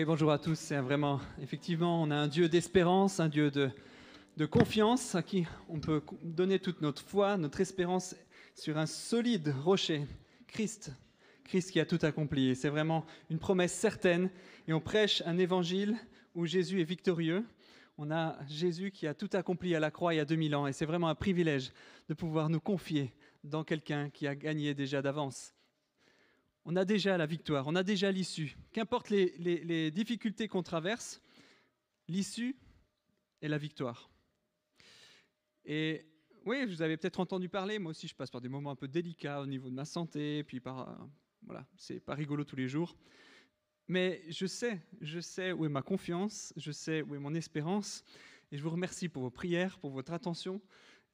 Oui, bonjour à tous. Vraiment, effectivement, on a un Dieu d'espérance, un Dieu de, de confiance à qui on peut donner toute notre foi, notre espérance sur un solide rocher, Christ. Christ qui a tout accompli. C'est vraiment une promesse certaine. Et on prêche un évangile où Jésus est victorieux. On a Jésus qui a tout accompli à la croix il y a 2000 ans. Et c'est vraiment un privilège de pouvoir nous confier dans quelqu'un qui a gagné déjà d'avance on a déjà la victoire, on a déjà l'issue. Qu'importe les, difficultés qu'on traverse, l'issue est la victoire. Et oui, vous avez peut-être entendu parler, moi aussi je passe par des moments un peu délicats au niveau de ma santé, puis par... Voilà, c'est pas rigolo tous les jours. Mais je sais, je sais où est ma confiance, je sais où est mon espérance, et je vous remercie pour vos prières, pour votre attention.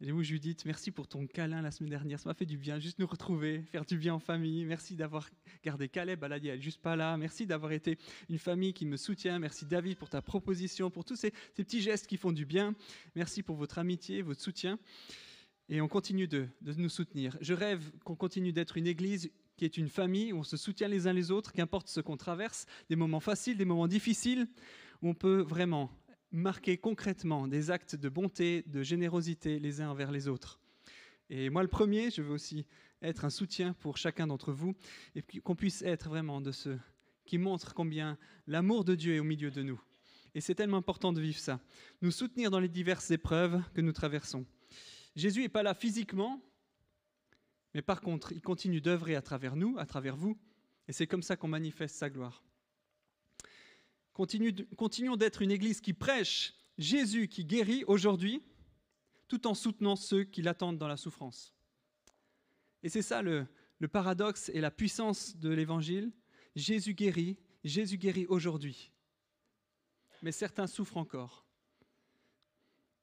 Et oui, Judith, merci pour ton câlin la semaine dernière. Ça m'a fait du bien, juste nous retrouver, faire du bien en famille. Merci d'avoir gardé Caleb. Elle n'est juste pas là. Merci d'avoir été une famille qui me soutient. Merci David pour ta proposition, pour tous ces, petits gestes qui font du bien. Merci pour votre amitié, votre soutien. Et on continue de nous soutenir. Je rêve qu'on continue d'être une église qui est une famille où on se soutient les uns les autres, qu'importe ce qu'on traverse, des moments faciles, des moments difficiles, où on peut vraiment marquer concrètement des actes de bonté, de générosité les uns envers les autres. Et moi, le premier, je veux aussi être un soutien pour chacun d'entre vous et qu'on puisse être vraiment de ceux qui montrent combien l'amour de Dieu est au milieu de nous. Et c'est tellement important de vivre ça. Nous soutenir dans les diverses épreuves que nous traversons. Jésus n'est pas là physiquement, mais par contre, il continue d'œuvrer à travers nous, à travers vous, et c'est comme ça qu'on manifeste sa gloire continuons d'être une Église qui prêche Jésus qui guérit aujourd'hui, tout en soutenant ceux qui l'attendent dans la souffrance. Et c'est ça le, paradoxe et la puissance de l'Évangile. Jésus guérit, Jésus guérit aujourd'hui. Mais certains souffrent encore.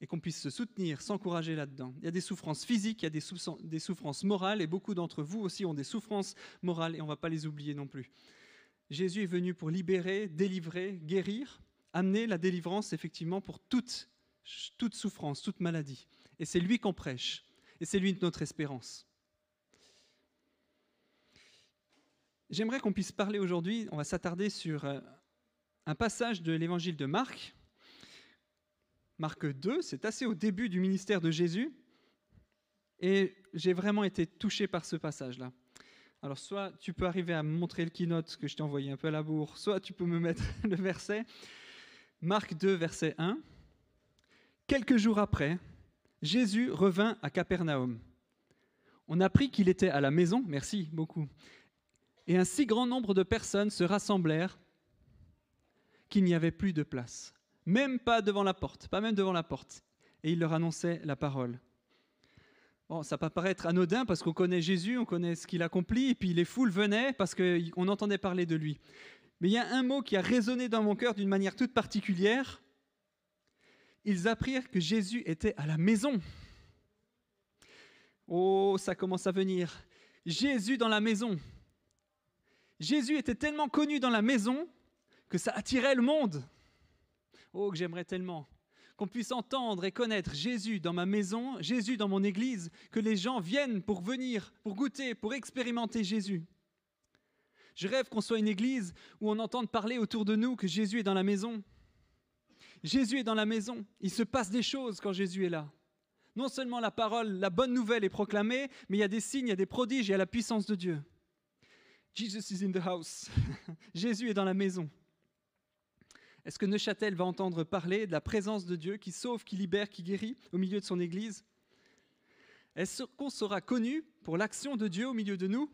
Et qu'on puisse se soutenir, s'encourager là-dedans. Il y a des souffrances physiques, il y a des souffrances morales, et beaucoup d'entre vous aussi ont des souffrances morales, et on ne va pas les oublier non plus. Jésus est venu pour libérer, délivrer, guérir, amener la délivrance effectivement pour toute, toute souffrance, toute maladie. Et c'est lui qu'on prêche. Et c'est lui notre espérance. J'aimerais qu'on puisse parler aujourd'hui, on va s'attarder sur euh, un passage de l'évangile de Marc. Marc 2, c'est assez au début du ministère de Jésus. Et j'ai vraiment été touché par ce passage-là. Alors, soit tu peux arriver à me montrer le keynote que je t'ai envoyé un peu à la bourre, soit tu peux me mettre le verset. Marc 2, verset 1. Quelques jours après, Jésus revint à Capernaum. On apprit qu'il était à la maison, merci beaucoup, et un si grand nombre de personnes se rassemblèrent qu'il n'y avait plus de place, même pas devant la porte, pas même devant la porte. Et il leur annonçait la parole ça peut paraître anodin parce qu'on connaît Jésus, on connaît ce qu'il accomplit, et puis les foules venaient parce qu'on entendait parler de lui. Mais il y a un mot qui a résonné dans mon cœur d'une manière toute particulière. Ils apprirent que Jésus était à la maison. Oh, ça commence à venir. Jésus dans la maison. Jésus était tellement connu dans la maison que ça attirait le monde. Oh, que j'aimerais tellement qu'on puisse entendre et connaître Jésus dans ma maison, Jésus dans mon église, que les gens viennent pour venir, pour goûter, pour expérimenter Jésus. Je rêve qu'on soit une église où on entende parler autour de nous que Jésus est dans la maison. Jésus est dans la maison. Il se passe des choses quand Jésus est là. Non seulement la parole, la bonne nouvelle est proclamée, mais il y a des signes, il y a des prodiges, il y a la puissance de Dieu. Jesus is in the house. Jésus est dans la maison. Est-ce que Neuchâtel va entendre parler de la présence de Dieu qui sauve, qui libère, qui guérit au milieu de son Église? Est-ce qu'on sera connu pour l'action de Dieu au milieu de nous?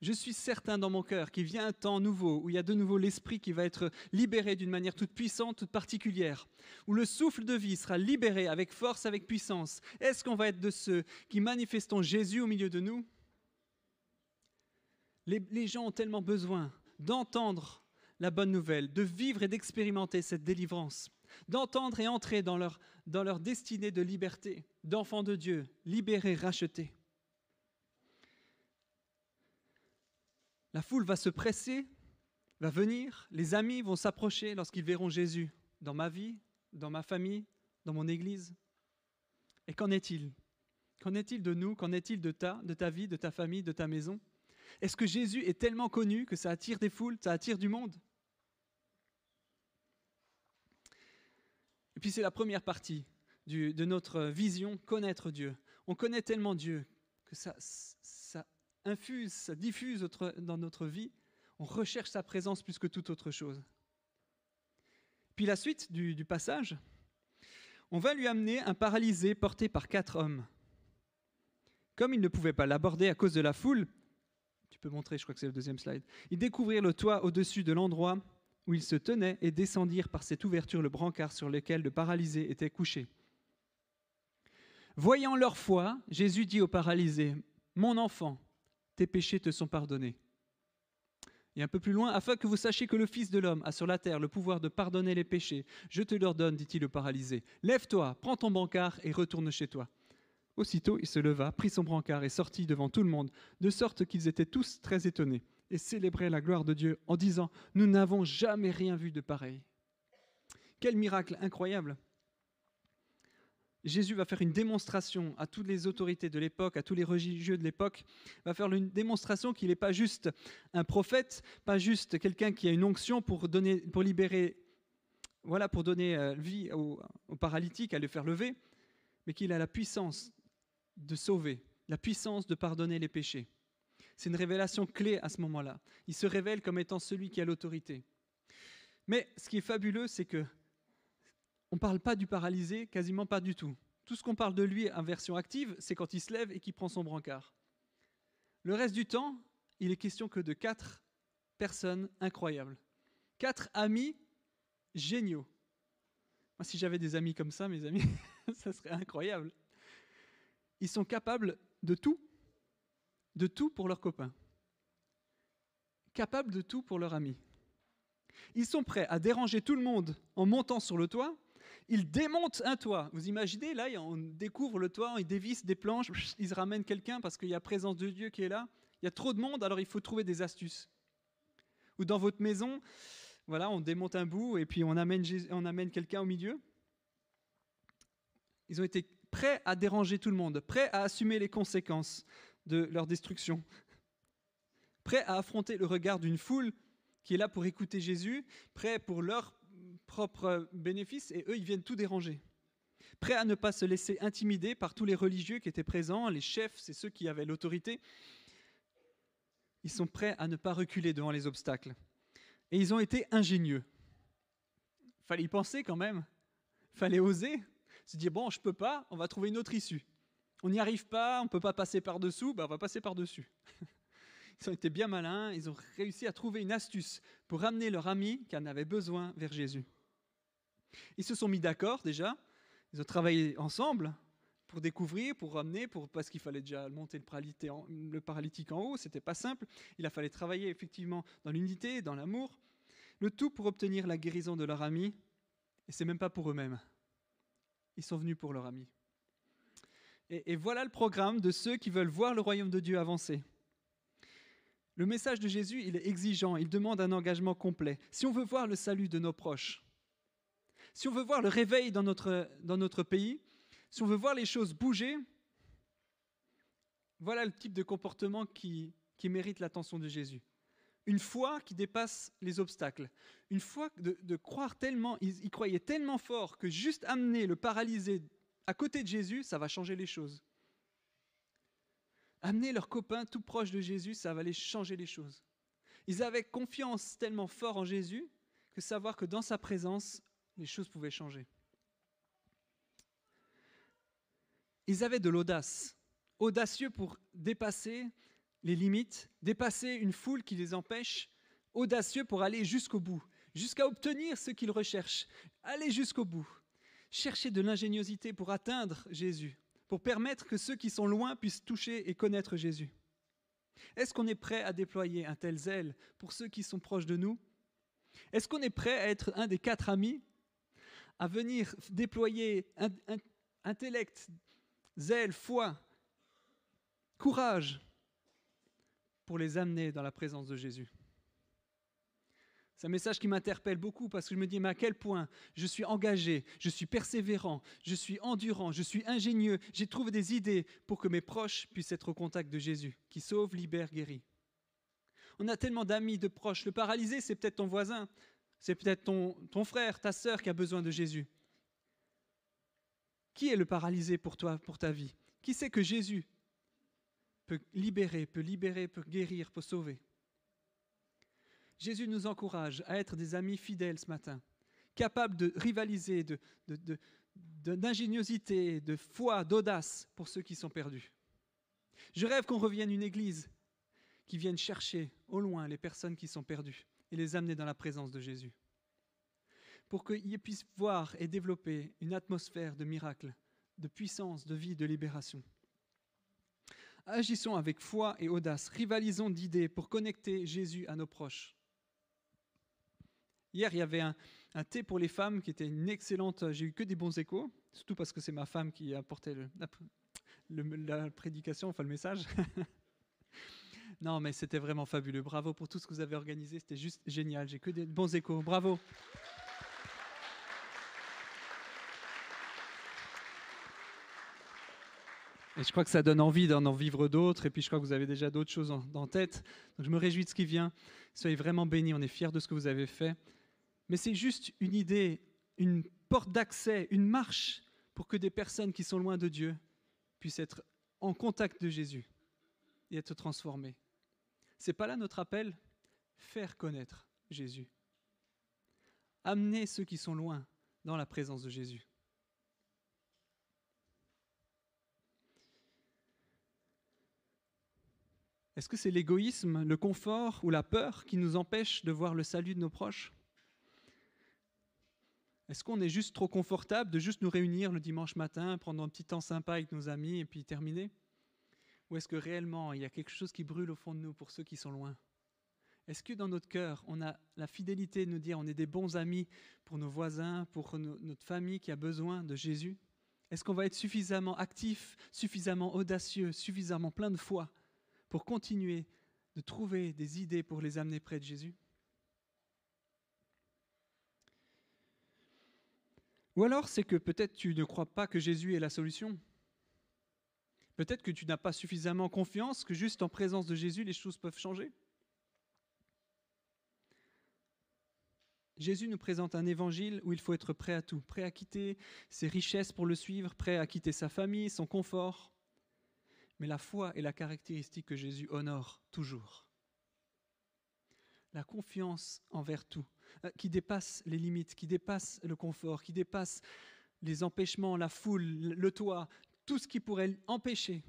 Je suis certain dans mon cœur qu'il vient un temps nouveau, où il y a de nouveau l'esprit qui va être libéré d'une manière toute puissante, toute particulière, où le souffle de vie sera libéré avec force, avec puissance. Est-ce qu'on va être de ceux qui manifestons Jésus au milieu de nous? Les, les gens ont tellement besoin d'entendre la bonne nouvelle, de vivre et d'expérimenter cette délivrance, d'entendre et entrer dans leur, destinée de liberté, d'enfants de Dieu, libérés, rachetés. La foule va se presser, va venir, les amis vont s'approcher lorsqu'ils verront Jésus dans ma vie, dans ma famille, dans mon église. Et qu'en est-il? Qu'en est-il de nous? Qu'en est-il de ta vie, de ta famille, de ta maison? Est-ce que Jésus est tellement connu que ça attire des foules, ça attire du monde? Et puis c'est la première partie de notre vision, connaître Dieu. On connaît tellement Dieu que ça, ça infuse, ça diffuse dans notre vie. On recherche sa présence plus que toute autre chose. Puis la suite du, passage, on va lui amener un paralysé porté par quatre hommes. Comme il ne pouvait pas l'aborder à cause de la foule, tu peux montrer, je crois que c'est le deuxième slide, ils découvrirent le toit au-dessus de l'endroit où il se tenait et descendirent par cette ouverture le brancard sur lequel le paralysé était couché. Voyant leur foi, Jésus dit au paralysé, Mon enfant, tes péchés te sont pardonnés. Et un peu plus loin, afin que vous sachiez que le Fils de l'homme a sur la terre le pouvoir de pardonner les péchés, je te l'ordonne, dit-il au paralysé. Lève-toi, prends ton brancard et retourne chez toi. Aussitôt il se leva, prit son brancard et sortit devant tout le monde, de sorte qu'ils étaient tous très étonnés et célébraient la gloire de Dieu en disant Nous n'avons jamais rien vu de pareil. Quel miracle incroyable Jésus va faire une démonstration à toutes les autorités de l'époque, à tous les religieux de l'époque, va faire une démonstration qu'il n'est pas juste un prophète, pas juste quelqu'un qui a une onction pour, libérer, voilà, pour donner euh, vie aux au paralytiques, à le faire lever, mais qu'il a la puissance de sauver, la puissance de pardonner les péchés. C'est une révélation clé à ce moment-là. Il se révèle comme étant celui qui a l'autorité. Mais ce qui est fabuleux, c'est que on ne parle pas du paralysé, quasiment pas du tout. Tout ce qu'on parle de lui en version active, c'est quand il se lève et qu'il prend son brancard. Le reste du temps, il est question que de quatre personnes incroyables. Quatre amis géniaux. Moi, si j'avais des amis comme ça, mes amis, ça serait incroyable. Ils sont capables de tout, de tout pour leurs copains, capables de tout pour leurs amis. Ils sont prêts à déranger tout le monde en montant sur le toit ils démontent un toit. Vous imaginez, là, on découvre le toit, ils dévissent des planches, ils ramènent quelqu'un parce qu'il y a présence de Dieu qui est là. Il y a trop de monde, alors il faut trouver des astuces. Ou dans votre maison, voilà, on démonte un bout et puis on on amène quelqu'un au milieu. Ils ont été prêts à déranger tout le monde, prêts à assumer les conséquences de leur destruction, prêts à affronter le regard d'une foule qui est là pour écouter Jésus, prêts pour leur propre bénéfice et eux, ils viennent tout déranger. Prêts à ne pas se laisser intimider par tous les religieux qui étaient présents, les chefs, c'est ceux qui avaient l'autorité. Ils sont prêts à ne pas reculer devant les obstacles. Et ils ont été ingénieux. Fallait y penser quand même. Fallait oser. Se dire, bon, je peux pas, on va trouver une autre issue. On n'y arrive pas, on ne peut pas passer par-dessous, ben on va passer par-dessus. Ils ont été bien malins, ils ont réussi à trouver une astuce pour ramener leur ami qui en avait besoin vers Jésus. Ils se sont mis d'accord déjà, ils ont travaillé ensemble pour découvrir, pour ramener, pour, parce qu'il fallait déjà monter le paralytique en haut, c'était pas simple. Il a fallu travailler effectivement dans l'unité, dans l'amour, le tout pour obtenir la guérison de leur ami, et c'est même pas pour eux-mêmes. Ils sont venus pour leur ami. Et voilà le programme de ceux qui veulent voir le royaume de Dieu avancer. Le message de Jésus, il est exigeant, il demande un engagement complet. Si on veut voir le salut de nos proches, si on veut voir le réveil dans notre, dans notre pays, si on veut voir les choses bouger, voilà le type de comportement qui, qui mérite l'attention de Jésus. Une foi qui dépasse les obstacles. Une foi de, croire tellement, il, il croyait tellement fort que juste amener le paralysé à côté de Jésus, ça va changer les choses. Amener leurs copains tout proches de Jésus, ça va les changer les choses. Ils avaient confiance tellement fort en Jésus que savoir que dans sa présence, les choses pouvaient changer. Ils avaient de l'audace, audacieux pour dépasser les limites, dépasser une foule qui les empêche, audacieux pour aller jusqu'au bout, jusqu'à obtenir ce qu'ils recherchent, aller jusqu'au bout, chercher de l'ingéniosité pour atteindre Jésus, pour permettre que ceux qui sont loin puissent toucher et connaître Jésus. Est-ce qu'on est prêt à déployer un tel zèle pour ceux qui sont proches de nous? Est-ce qu'on est prêt à être un des quatre amis? À venir déployer intellect, zèle, foi, courage pour les amener dans la présence de Jésus c'est un message qui m'interpelle beaucoup parce que je me dis, mais à quel point je suis engagé, je suis persévérant, je suis endurant, je suis ingénieux, j'ai trouvé des idées pour que mes proches puissent être au contact de Jésus, qui sauve, libère, guérit. On a tellement d'amis, de proches. Le paralysé, c'est peut-être ton voisin, c'est peut-être ton, ton frère, ta sœur qui a besoin de Jésus. Qui est le paralysé pour toi, pour ta vie? Qui sait que Jésus peut libérer, peut libérer, peut guérir, peut sauver? Jésus nous encourage à être des amis fidèles ce matin, capables de rivaliser, d'ingéniosité, de, de, de foi, d'audace pour ceux qui sont perdus. Je rêve qu'on revienne une église qui vienne chercher au loin les personnes qui sont perdues et les amener dans la présence de Jésus. Pour qu'ils puissent voir et développer une atmosphère de miracle, de puissance, de vie, de libération. Agissons avec foi et audace, rivalisons d'idées pour connecter Jésus à nos proches. Hier, il y avait un, thé pour les femmes qui était une excellente. J'ai eu que des bons échos, surtout parce que c'est ma femme qui a apporté la, prédication, enfin le message. non, mais c'était vraiment fabuleux. Bravo pour tout ce que vous avez organisé. C'était juste génial. J'ai que des bons échos. Bravo. Et je crois que ça donne envie d'en en vivre d'autres. Et puis je crois que vous avez déjà d'autres choses en, en, tête. Donc je me réjouis de ce qui vient. Soyez vraiment bénis. On est fiers de ce que vous avez fait mais c'est juste une idée, une porte d'accès, une marche pour que des personnes qui sont loin de Dieu puissent être en contact de Jésus et être transformées. C'est pas là notre appel? Faire connaître Jésus. Amener ceux qui sont loin dans la présence de Jésus. Est-ce que c'est l'égoïsme, le confort ou la peur qui nous empêche de voir le salut de nos proches? Est-ce qu'on est juste trop confortable de juste nous réunir le dimanche matin, prendre un petit temps sympa avec nos amis et puis terminer? Ou est-ce que réellement il y a quelque chose qui brûle au fond de nous pour ceux qui sont loin? Est-ce que dans notre cœur, on a la fidélité de nous dire on est des bons amis pour nos voisins, pour notre famille qui a besoin de Jésus? Est-ce qu'on va être suffisamment actif, suffisamment audacieux, suffisamment plein de foi pour continuer de trouver des idées pour les amener près de Jésus? Ou alors c'est que peut-être tu ne crois pas que Jésus est la solution. Peut-être que tu n'as pas suffisamment confiance que juste en présence de Jésus, les choses peuvent changer. Jésus nous présente un évangile où il faut être prêt à tout, prêt à quitter ses richesses pour le suivre, prêt à quitter sa famille, son confort. Mais la foi est la caractéristique que Jésus honore toujours la confiance envers tout, qui dépasse les limites, qui dépasse le confort, qui dépasse les empêchements, la foule, le toit, tout ce qui pourrait empêcher.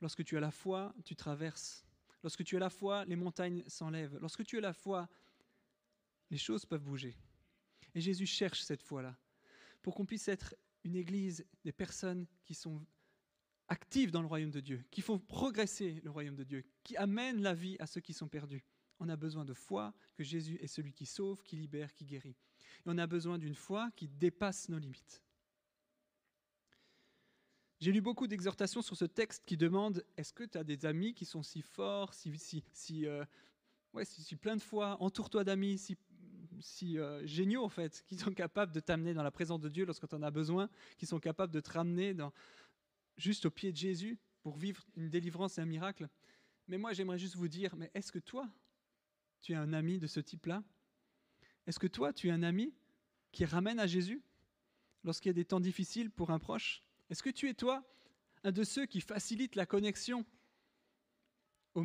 Lorsque tu as la foi, tu traverses. Lorsque tu as la foi, les montagnes s'enlèvent. Lorsque tu as la foi, les choses peuvent bouger. Et Jésus cherche cette foi-là, pour qu'on puisse être une église des personnes qui sont actives dans le royaume de Dieu, qui font progresser le royaume de Dieu, qui amènent la vie à ceux qui sont perdus on a besoin de foi que Jésus est celui qui sauve, qui libère, qui guérit. Et on a besoin d'une foi qui dépasse nos limites. J'ai lu beaucoup d'exhortations sur ce texte qui demande est-ce que tu as des amis qui sont si forts, si, si, si, euh, ouais, si, plein de foi, entoure-toi d'amis si, si euh, géniaux en fait, qui sont capables de t'amener dans la présence de Dieu lorsque tu en as besoin, qui sont capables de te ramener juste au pied de Jésus pour vivre une délivrance et un miracle. Mais moi, j'aimerais juste vous dire, mais est-ce que toi, tu es un ami de ce type-là? Est-ce que toi, tu es un ami qui ramène à Jésus lorsqu'il y a des temps difficiles pour un proche? Est-ce que tu es toi un de ceux qui facilitent la connexion au,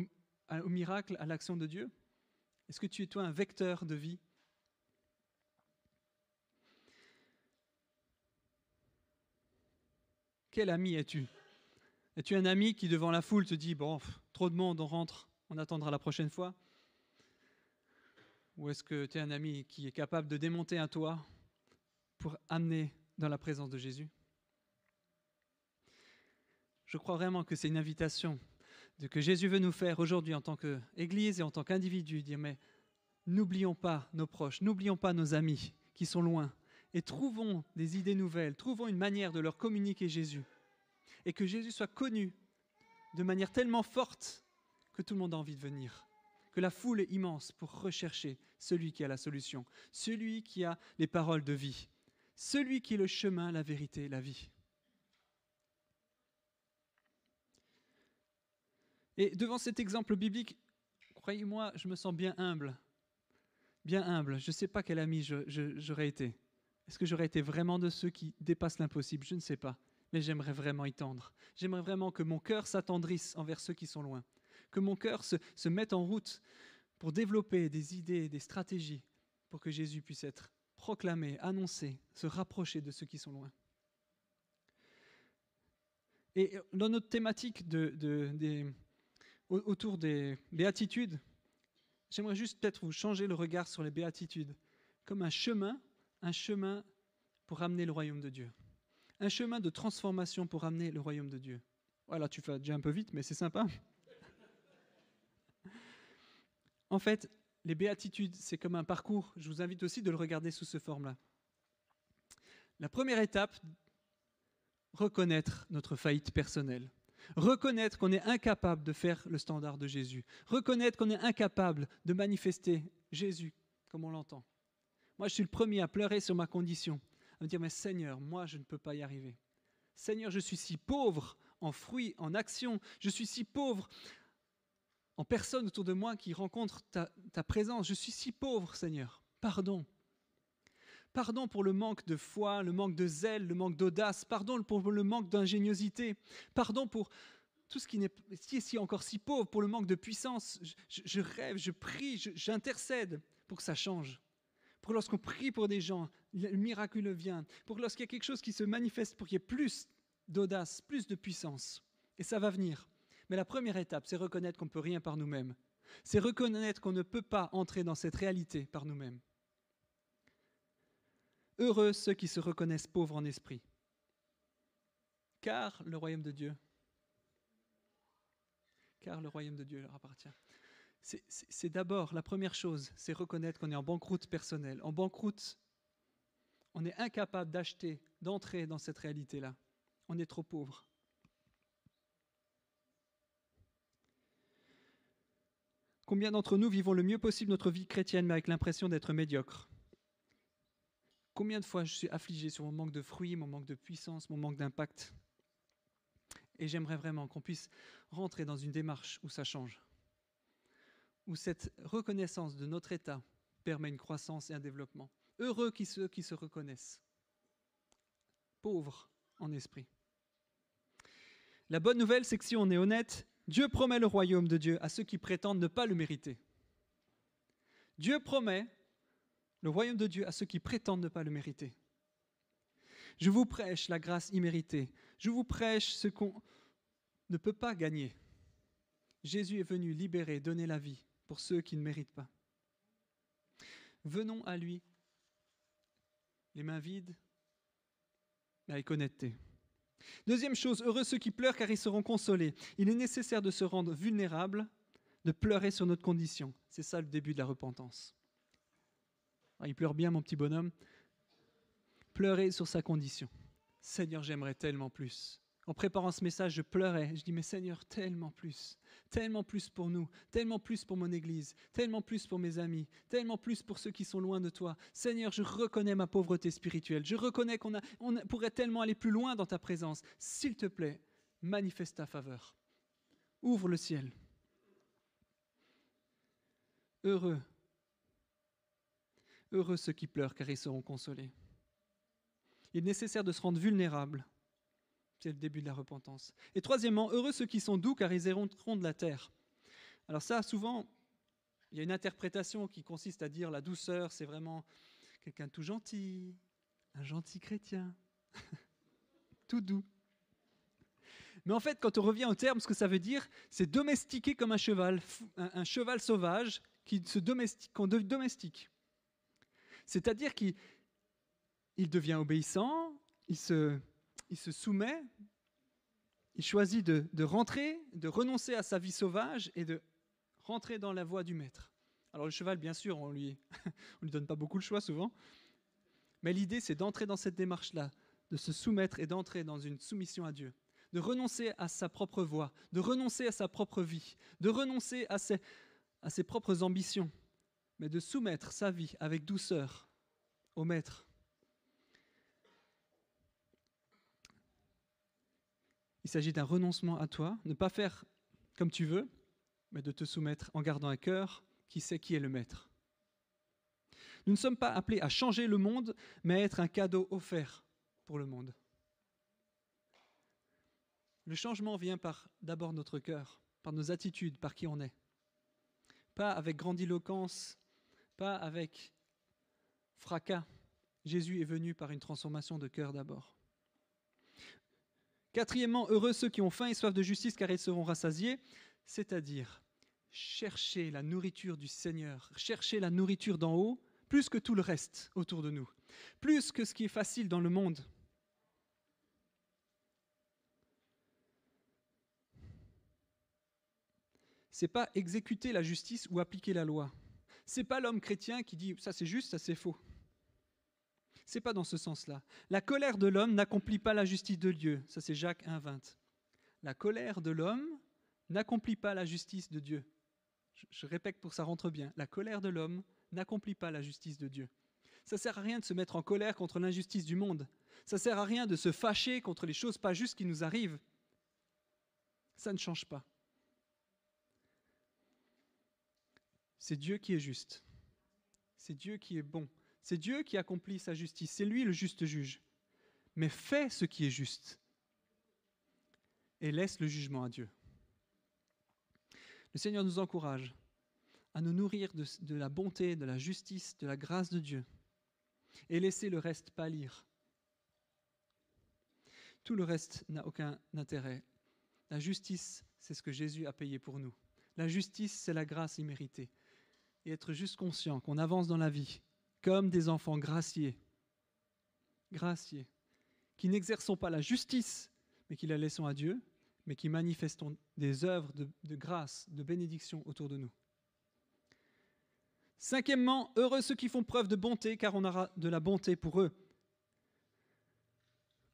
au miracle, à l'action de Dieu? Est-ce que tu es toi un vecteur de vie? Quel ami es-tu? Es-tu un ami qui, devant la foule, te dit Bon, trop de monde, on rentre, on attendra la prochaine fois ou est-ce que tu es un ami qui est capable de démonter un toit pour amener dans la présence de Jésus? Je crois vraiment que c'est une invitation de que Jésus veut nous faire aujourd'hui en tant qu'Église et en tant qu'individu, dire mais n'oublions pas nos proches, n'oublions pas nos amis qui sont loin, et trouvons des idées nouvelles, trouvons une manière de leur communiquer Jésus, et que Jésus soit connu de manière tellement forte que tout le monde a envie de venir que la foule est immense pour rechercher celui qui a la solution, celui qui a les paroles de vie, celui qui est le chemin, la vérité, la vie. Et devant cet exemple biblique, croyez-moi, je me sens bien humble. Bien humble. Je ne sais pas quel ami j'aurais été. Est-ce que j'aurais été vraiment de ceux qui dépassent l'impossible? Je ne sais pas. Mais j'aimerais vraiment y tendre. J'aimerais vraiment que mon cœur s'attendrisse envers ceux qui sont loin. Que mon cœur se, mette en route pour développer des idées, des stratégies pour que Jésus puisse être proclamé, annoncé, se rapprocher de ceux qui sont loin. Et dans notre thématique autour des béatitudes, j'aimerais juste peut-être vous changer le regard sur les béatitudes comme un chemin, un chemin pour amener le royaume de Dieu. Un chemin de transformation pour amener le royaume de Dieu. Voilà, tu fais déjà un peu vite, mais c'est sympa. En fait, les béatitudes, c'est comme un parcours. Je vous invite aussi de le regarder sous ce forme-là. La première étape, reconnaître notre faillite personnelle. Reconnaître qu'on est incapable de faire le standard de Jésus. Reconnaître qu'on est incapable de manifester Jésus comme on l'entend. Moi, je suis le premier à pleurer sur ma condition, à me dire, mais Seigneur, moi, je ne peux pas y arriver. Seigneur, je suis si pauvre en fruits, en actions, je suis si pauvre en personnes autour de moi qui rencontrent ta, présence. Je suis si pauvre, Seigneur. Pardon. Pardon pour le manque de foi, le manque de zèle, le manque d'audace. Pardon pour le manque d'ingéniosité. Pardon pour tout ce qui est si encore si pauvre, pour le manque de puissance. Je, rêve, je prie, j'intercède pour que ça change. Pour lorsqu'on prie pour des gens, le miracle vient. Pour lorsqu'il y a quelque chose qui se manifeste, pour qu'il y ait plus d'audace, plus de puissance. Et ça va venir. Mais la première étape, c'est reconnaître qu'on ne peut rien par nous-mêmes. C'est reconnaître qu'on ne peut pas entrer dans cette réalité par nous-mêmes. Heureux ceux qui se reconnaissent pauvres en esprit, car le royaume de Dieu, car le royaume de Dieu leur appartient. C'est d'abord la première chose, c'est reconnaître qu'on est en banqueroute personnelle. En banqueroute, on est incapable d'acheter, d'entrer dans cette réalité-là. On est trop pauvre. Combien d'entre nous vivons le mieux possible notre vie chrétienne, mais avec l'impression d'être médiocre? Combien de fois je suis affligé sur mon manque de fruits, mon manque de puissance, mon manque d'impact? Et j'aimerais vraiment qu'on puisse rentrer dans une démarche où ça change, où cette reconnaissance de notre état permet une croissance et un développement. Heureux qui ceux qui se reconnaissent, pauvres en esprit. La bonne nouvelle, c'est que si on est honnête, Dieu promet le royaume de Dieu à ceux qui prétendent ne pas le mériter. Dieu promet le royaume de Dieu à ceux qui prétendent ne pas le mériter. Je vous prêche la grâce imméritée. Je vous prêche ce qu'on ne peut pas gagner. Jésus est venu libérer, donner la vie pour ceux qui ne méritent pas. Venons à lui, les mains vides, mais avec honnêteté. Deuxième chose, heureux ceux qui pleurent car ils seront consolés. Il est nécessaire de se rendre vulnérable, de pleurer sur notre condition. C'est ça le début de la repentance. Ah, il pleure bien, mon petit bonhomme. Pleurer sur sa condition. Seigneur, j'aimerais tellement plus. En préparant ce message, je pleurais. Je dis, mais Seigneur, tellement plus. Tellement plus pour nous. Tellement plus pour mon Église. Tellement plus pour mes amis. Tellement plus pour ceux qui sont loin de toi. Seigneur, je reconnais ma pauvreté spirituelle. Je reconnais qu'on on pourrait tellement aller plus loin dans ta présence. S'il te plaît, manifeste ta faveur. Ouvre le ciel. Heureux Heureux ceux qui pleurent, car ils seront consolés. Il est nécessaire de se rendre vulnérable. C'est le début de la repentance. Et troisièmement, heureux ceux qui sont doux, car ils hériteront de la terre. Alors ça, souvent, il y a une interprétation qui consiste à dire la douceur, c'est vraiment quelqu'un de tout gentil, un gentil chrétien, tout doux. Mais en fait, quand on revient au terme, ce que ça veut dire, c'est domestiquer comme un cheval, un, cheval sauvage qui se domestique, qu'on domestique. C'est-à-dire qu'il devient obéissant, il se, il se soumet, il choisit de, rentrer, de renoncer à sa vie sauvage et de rentrer dans la voie du maître. Alors le cheval, bien sûr, on lui, lui donne pas beaucoup le choix souvent, mais l'idée c'est d'entrer dans cette démarche-là, de se soumettre et d'entrer dans une soumission à Dieu, de renoncer à sa propre voie, de renoncer à sa propre vie, de renoncer à ses propres ambitions, mais de soumettre sa vie avec douceur au Maître. Il s'agit d'un renoncement à toi, ne pas faire comme tu veux, mais de te soumettre en gardant un cœur qui sait qui est le maître. Nous ne sommes pas appelés à changer le monde, mais à être un cadeau offert pour le monde. Le changement vient par d'abord notre cœur, par nos attitudes, par qui on est. Pas avec grandiloquence, pas avec fracas. Jésus est venu par une transformation de cœur d'abord. Quatrièmement, heureux ceux qui ont faim et soif de justice, car ils seront rassasiés, c'est-à-dire chercher la nourriture du Seigneur, chercher la nourriture d'en haut, plus que tout le reste autour de nous, plus que ce qui est facile dans le monde. C'est pas exécuter la justice ou appliquer la loi. C'est pas l'homme chrétien qui dit ça c'est juste, ça c'est faux. C'est pas dans ce sens-là. La colère de l'homme n'accomplit pas la justice de Dieu. Ça c'est Jacques 1:20. La colère de l'homme n'accomplit pas la justice de Dieu. Je, répète pour que ça rentre bien. La colère de l'homme n'accomplit pas la justice de Dieu. Ça sert à rien de se mettre en colère contre l'injustice du monde. Ça sert à rien de se fâcher contre les choses pas justes qui nous arrivent. Ça ne change pas. C'est Dieu qui est juste. C'est Dieu qui est bon. C'est Dieu qui accomplit sa justice. C'est lui le juste juge. Mais fais ce qui est juste et laisse le jugement à Dieu. Le Seigneur nous encourage à nous nourrir de, la bonté, de la justice, de la grâce de Dieu et laisser le reste pâlir. Tout le reste n'a aucun intérêt. La justice, c'est ce que Jésus a payé pour nous. La justice, c'est la grâce imméritée. Et être juste conscient qu'on avance dans la vie comme des enfants graciés, graciés, qui n'exerçons pas la justice, mais qui la laissons à Dieu, mais qui manifestons des œuvres de, de grâce, de bénédiction autour de nous. Cinquièmement, heureux ceux qui font preuve de bonté, car on aura de la bonté pour eux.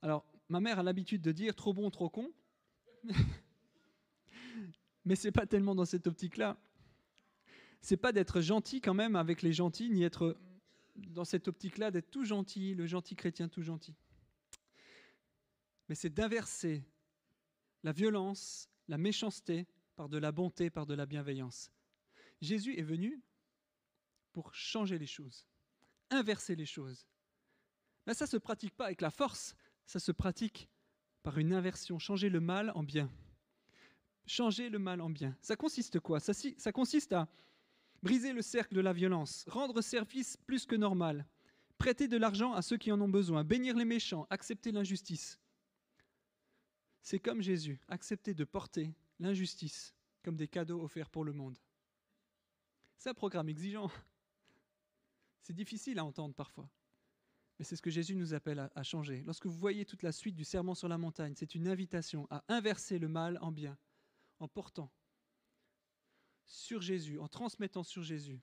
Alors, ma mère a l'habitude de dire trop bon, trop con. Mais c'est pas tellement dans cette optique-là. C'est pas d'être gentil quand même avec les gentils, ni être dans cette optique-là d'être tout gentil, le gentil chrétien tout gentil. Mais c'est d'inverser la violence, la méchanceté par de la bonté, par de la bienveillance. Jésus est venu pour changer les choses, inverser les choses. Mais ça ne se pratique pas avec la force, ça se pratique par une inversion, changer le mal en bien. Changer le mal en bien. Ça consiste quoi? Ça, ça consiste à briser le cercle de la violence, rendre service plus que normal, prêter de l'argent à ceux qui en ont besoin, bénir les méchants, accepter l'injustice. C'est comme Jésus, accepter de porter l'injustice comme des cadeaux offerts pour le monde. C'est un programme exigeant. C'est difficile à entendre parfois. Mais c'est ce que Jésus nous appelle à, changer. Lorsque vous voyez toute la suite du serment sur la montagne, c'est une invitation à inverser le mal en bien, en portant sur Jésus, en transmettant sur Jésus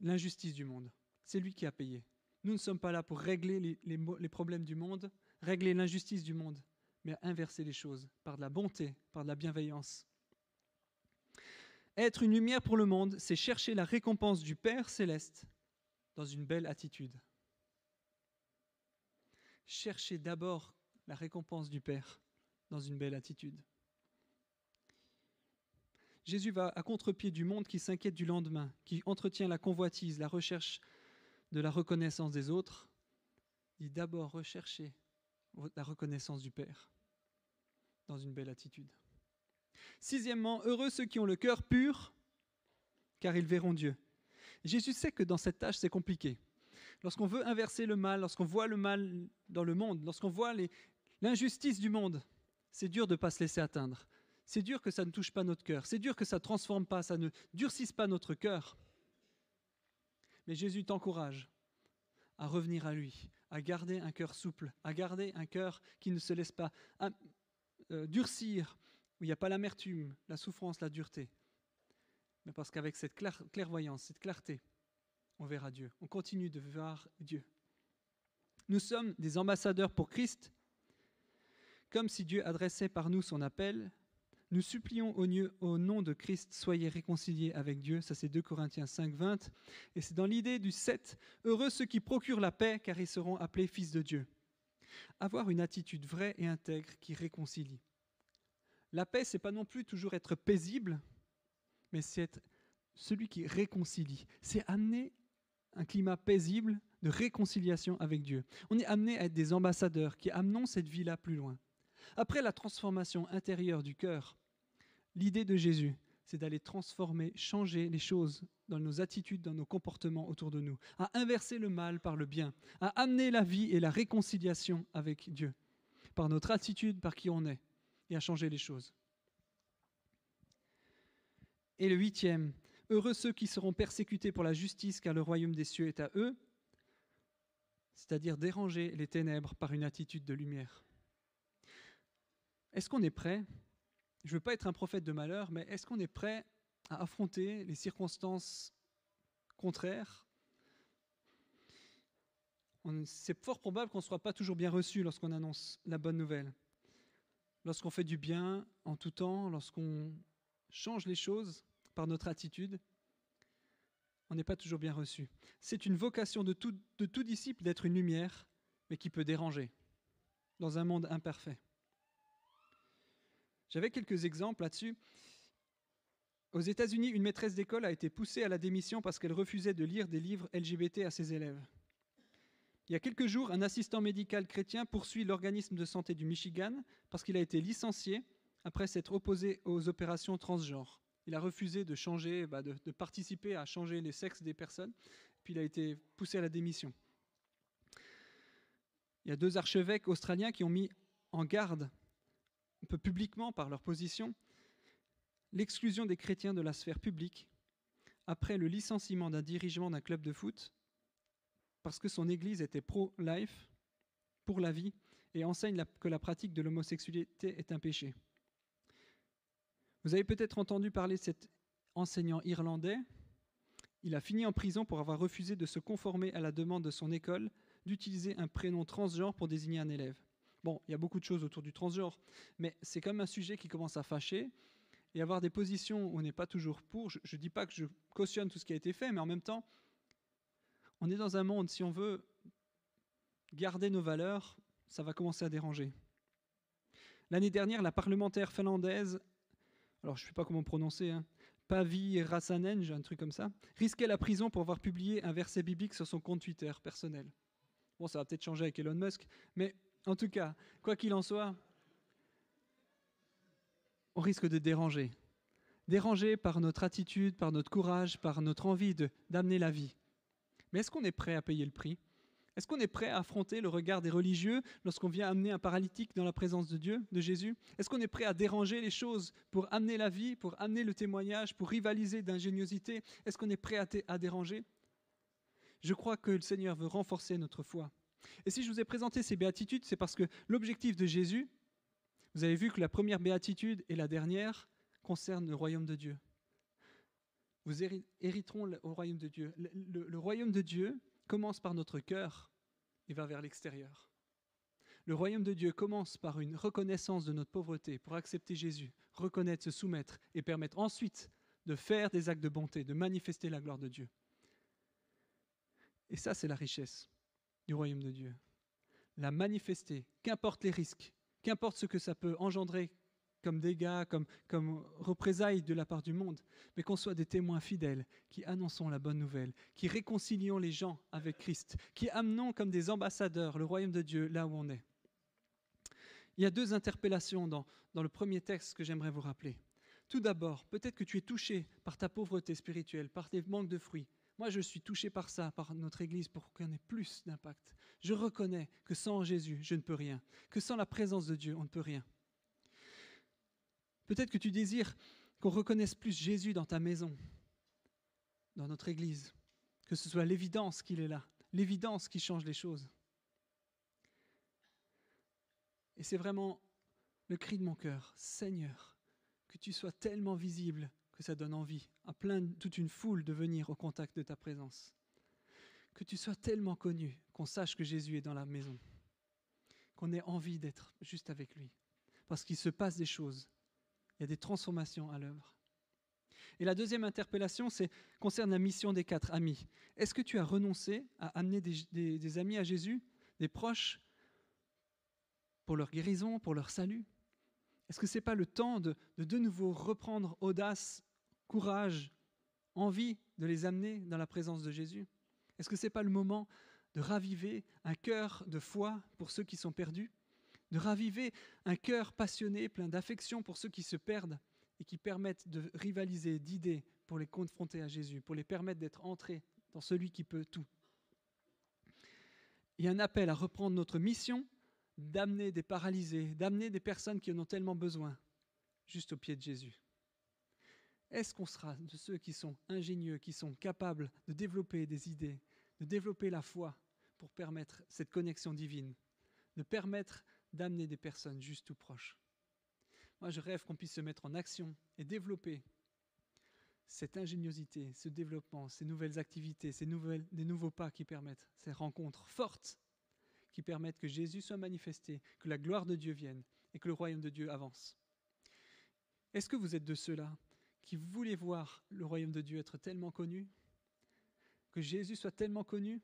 l'injustice du monde. C'est lui qui a payé. Nous ne sommes pas là pour régler les, problèmes du monde, régler l'injustice du monde, mais inverser les choses par de la bonté, par de la bienveillance. Être une lumière pour le monde, c'est chercher la récompense du Père céleste dans une belle attitude. Cherchez d'abord la récompense du Père dans une belle attitude. Jésus va à contre-pied du monde qui s'inquiète du lendemain, qui entretient la convoitise, la recherche de la reconnaissance des autres. Il dit d'abord recherchez la reconnaissance du Père dans une belle attitude. Sixièmement, heureux ceux qui ont le cœur pur, car ils verront Dieu. Jésus sait que dans cette tâche, c'est compliqué. Lorsqu'on veut inverser le mal, lorsqu'on voit le mal dans le monde, lorsqu'on voit l'injustice du monde, c'est dur de ne pas se laisser atteindre. C'est dur que ça ne touche pas notre cœur. C'est dur que ça ne transforme pas, ça ne durcisse pas notre cœur. Mais Jésus t'encourage à revenir à lui, à garder un cœur souple, à garder un cœur qui ne se laisse pas euh, durcir, où il n'y a pas l'amertume, la souffrance, la dureté. Mais parce qu'avec cette clairvoyance, cette clarté, on verra Dieu. On continue de voir Dieu. Nous sommes des ambassadeurs pour Christ, comme si Dieu adressait par nous son appel nous supplions au, nom de Christ, soyez réconciliés avec Dieu. Ça, c'est 2 Corinthiens 5, 20. Et c'est dans l'idée du 7. Heureux ceux qui procurent la paix, car ils seront appelés fils de Dieu. Avoir une attitude vraie et intègre qui réconcilie. La paix, c'est pas non plus toujours être paisible, mais c'est être celui qui réconcilie. C'est amener un climat paisible de réconciliation avec Dieu. On est amené à être des ambassadeurs qui amenons cette vie-là plus loin. Après la transformation intérieure du cœur, l'idée de Jésus, c'est d'aller transformer, changer les choses dans nos attitudes, dans nos comportements autour de nous, à inverser le mal par le bien, à amener la vie et la réconciliation avec Dieu, par notre attitude, par qui on est, et à changer les choses. Et le huitième, heureux ceux qui seront persécutés pour la justice, car le royaume des cieux est à eux, c'est-à-dire déranger les ténèbres par une attitude de lumière. Est-ce qu'on est prêt Je ne veux pas être un prophète de malheur, mais est-ce qu'on est prêt à affronter les circonstances contraires? C'est fort probable qu'on ne soit pas toujours bien reçu lorsqu'on annonce la bonne nouvelle. Lorsqu'on fait du bien en tout temps, lorsqu'on change les choses par notre attitude, on n'est pas toujours bien reçu. C'est une vocation de tout, disciple d'être une lumière, mais qui peut déranger dans un monde imparfait. J'avais quelques exemples là-dessus. Aux États-Unis, une maîtresse d'école a été poussée à la démission parce qu'elle refusait de lire des livres LGBT à ses élèves. Il y a quelques jours, un assistant médical chrétien poursuit l'organisme de santé du Michigan parce qu'il a été licencié après s'être opposé aux opérations transgenres. Il a refusé de changer, bah, de, de, participer à changer les sexes des personnes, puis il a été poussé à la démission. Il y a deux archevêques australiens qui ont mis en garde publiquement par leur position, l'exclusion des chrétiens de la sphère publique après le licenciement d'un dirigeant d'un club de foot parce que son église était pro-life, pour la vie, et enseigne que la pratique de l'homosexualité est un péché. Vous avez peut-être entendu parler de cet enseignant irlandais. Il a fini en prison pour avoir refusé de se conformer à la demande de son école d'utiliser un prénom transgenre pour désigner un élève. Bon, il y a beaucoup de choses autour du transgenre, mais c'est quand même un sujet qui commence à fâcher et avoir des positions où on n'est pas toujours pour. Je ne dis pas que je cautionne tout ce qui a été fait, mais en même temps, on est dans un monde, si on veut garder nos valeurs, ça va commencer à déranger. L'année dernière, la parlementaire finlandaise, alors je ne sais pas comment prononcer, hein, Pavi Rassanen, un truc comme ça, risquait la prison pour avoir publié un verset biblique sur son compte Twitter personnel. Bon, ça va peut-être changer avec Elon Musk, mais en tout cas, quoi qu'il en soit, on risque de déranger. Déranger par notre attitude, par notre courage, par notre envie d'amener la vie. Mais est-ce qu'on est prêt à payer le prix? Est-ce qu'on est prêt à affronter le regard des religieux lorsqu'on vient amener un paralytique dans la présence de Dieu, de Jésus? Est-ce qu'on est prêt à déranger les choses pour amener la vie, pour amener le témoignage, pour rivaliser d'ingéniosité? Est-ce qu'on est prêt à, à déranger? Je crois que le Seigneur veut renforcer notre foi. Et si je vous ai présenté ces béatitudes, c'est parce que l'objectif de Jésus, vous avez vu que la première béatitude et la dernière concernent le royaume de Dieu. Vous hériterons au royaume de Dieu. Le, le, royaume de Dieu commence par notre cœur et va vers l'extérieur. Le royaume de Dieu commence par une reconnaissance de notre pauvreté pour accepter Jésus, reconnaître, se soumettre et permettre ensuite de faire des actes de bonté, de manifester la gloire de Dieu. Et ça, c'est la richesse du royaume de Dieu. La manifester, qu'importe les risques, qu'importe ce que ça peut engendrer comme dégâts, comme, comme représailles de la part du monde, mais qu'on soit des témoins fidèles qui annonçons la bonne nouvelle, qui réconcilions les gens avec Christ, qui amenons comme des ambassadeurs le royaume de Dieu là où on est. Il y a deux interpellations dans, dans le premier texte que j'aimerais vous rappeler. Tout d'abord, peut-être que tu es touché par ta pauvreté spirituelle, par tes manques de fruits, moi, je suis touché par ça, par notre Église, pour qu'on ait plus d'impact. Je reconnais que sans Jésus, je ne peux rien, que sans la présence de Dieu, on ne peut rien. Peut-être que tu désires qu'on reconnaisse plus Jésus dans ta maison, dans notre Église, que ce soit l'évidence qu'il est là, l'évidence qui change les choses. Et c'est vraiment le cri de mon cœur, Seigneur, que tu sois tellement visible que ça donne envie à plein, toute une foule de venir au contact de ta présence. Que tu sois tellement connu qu'on sache que Jésus est dans la maison, qu'on ait envie d'être juste avec lui, parce qu'il se passe des choses, il y a des transformations à l'œuvre. Et la deuxième interpellation, c'est concerne la mission des quatre amis. Est-ce que tu as renoncé à amener des, amis à Jésus, des proches, pour leur guérison, pour leur salut? Est-ce que ce n'est pas le temps de, de nouveau reprendre audace courage, envie de les amener dans la présence de Jésus? Est-ce que ce n'est pas le moment de raviver un cœur de foi pour ceux qui sont perdus? De raviver un cœur passionné, plein d'affection pour ceux qui se perdent et qui permettent de rivaliser d'idées pour les confronter à Jésus, pour les permettre d'être entrés dans celui qui peut tout? Il y a un appel à reprendre notre mission d'amener des paralysés, d'amener des personnes qui en ont tellement besoin, juste au pied de Jésus. Est-ce qu'on sera de ceux qui sont ingénieux, qui sont capables de développer des idées, de développer la foi pour permettre cette connexion divine, de permettre d'amener des personnes juste ou proches? Moi, je rêve qu'on puisse se mettre en action et développer cette ingéniosité, ce développement, ces nouvelles activités, ces nouveaux pas qui permettent ces rencontres fortes qui permettent que Jésus soit manifesté, que la gloire de Dieu vienne et que le royaume de Dieu avance. Est-ce que vous êtes de ceux-là qui voulaient voir le royaume de Dieu être tellement connu, que Jésus soit tellement connu,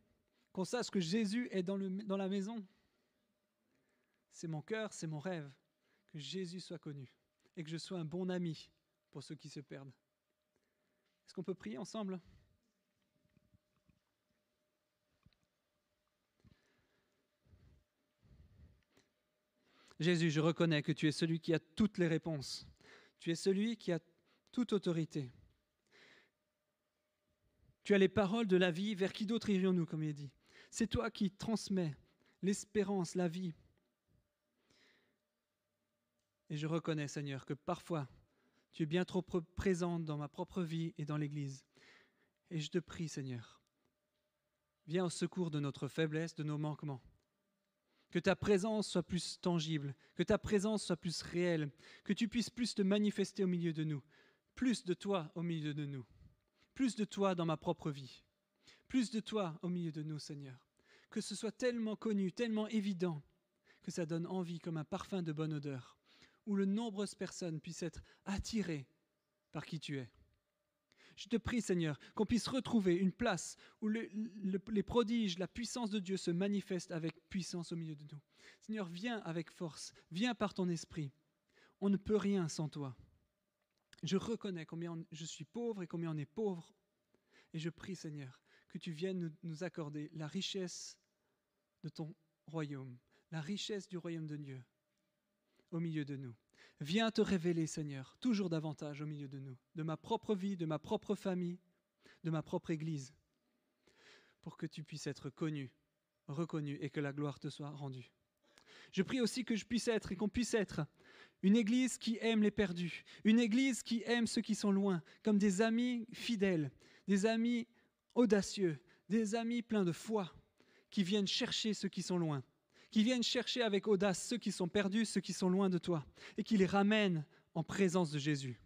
qu'on sache que Jésus est dans, dans la maison? C'est mon cœur, c'est mon rêve, que Jésus soit connu et que je sois un bon ami pour ceux qui se perdent. Est-ce qu'on peut prier ensemble? Jésus, je reconnais que tu es celui qui a toutes les réponses. Tu es celui qui a toute autorité. Tu as les paroles de la vie. Vers qui d'autre irions-nous, comme il dit C'est toi qui transmets l'espérance, la vie. Et je reconnais, Seigneur, que parfois tu es bien trop présente dans ma propre vie et dans l'Église. Et je te prie, Seigneur, viens au secours de notre faiblesse, de nos manquements. Que ta présence soit plus tangible, que ta présence soit plus réelle, que tu puisses plus te manifester au milieu de nous, plus de toi au milieu de nous, plus de toi dans ma propre vie, plus de toi au milieu de nous, Seigneur. Que ce soit tellement connu, tellement évident, que ça donne envie comme un parfum de bonne odeur où de nombreuses personnes puissent être attirées par qui tu es. Je te prie, Seigneur, qu'on puisse retrouver une place où les prodiges, la puissance de Dieu se manifestent avec puissance au milieu de nous. Seigneur, viens avec force, viens par ton esprit. On ne peut rien sans toi. Je reconnais combien je suis pauvre et combien on est pauvre. Et je prie, Seigneur, que tu viennes nous accorder la richesse de ton royaume, la richesse du royaume de Dieu, au milieu de nous. Viens te révéler, Seigneur, toujours davantage au milieu de nous, de ma propre vie, de ma propre famille, de ma propre Église, pour que tu puisses être connu, reconnu et que la gloire te soit rendue. Je prie aussi que je puisse être et qu'on puisse être une Église qui aime les perdus, une Église qui aime ceux qui sont loin, comme des amis fidèles, des amis audacieux, des amis pleins de foi, qui viennent chercher ceux qui sont loin qui viennent chercher avec audace ceux qui sont perdus, ceux qui sont loin de toi, et qui les ramènent en présence de Jésus.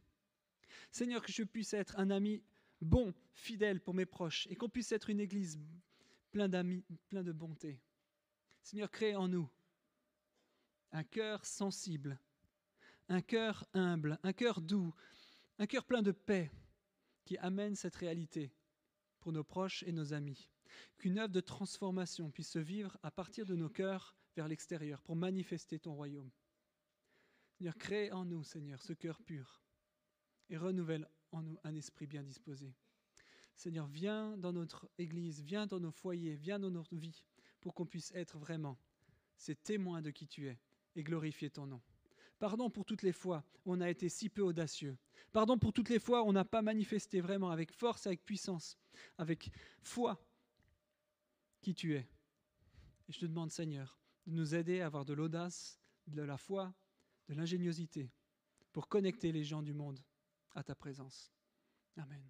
Seigneur, que je puisse être un ami bon, fidèle pour mes proches, et qu'on puisse être une église plein d'amis, plein de bonté. Seigneur, crée en nous un cœur sensible, un cœur humble, un cœur doux, un cœur plein de paix qui amène cette réalité pour nos proches et nos amis qu'une œuvre de transformation puisse se vivre à partir de nos cœurs vers l'extérieur pour manifester ton royaume. Seigneur, crée en nous, Seigneur, ce cœur pur et renouvelle en nous un esprit bien disposé. Seigneur, viens dans notre Église, viens dans nos foyers, viens dans notre vie pour qu'on puisse être vraiment ces témoins de qui tu es et glorifier ton nom. Pardon pour toutes les fois où on a été si peu audacieux. Pardon pour toutes les fois où on n'a pas manifesté vraiment avec force, avec puissance, avec foi qui tu es. Et je te demande, Seigneur, de nous aider à avoir de l'audace, de la foi, de l'ingéniosité pour connecter les gens du monde à ta présence. Amen.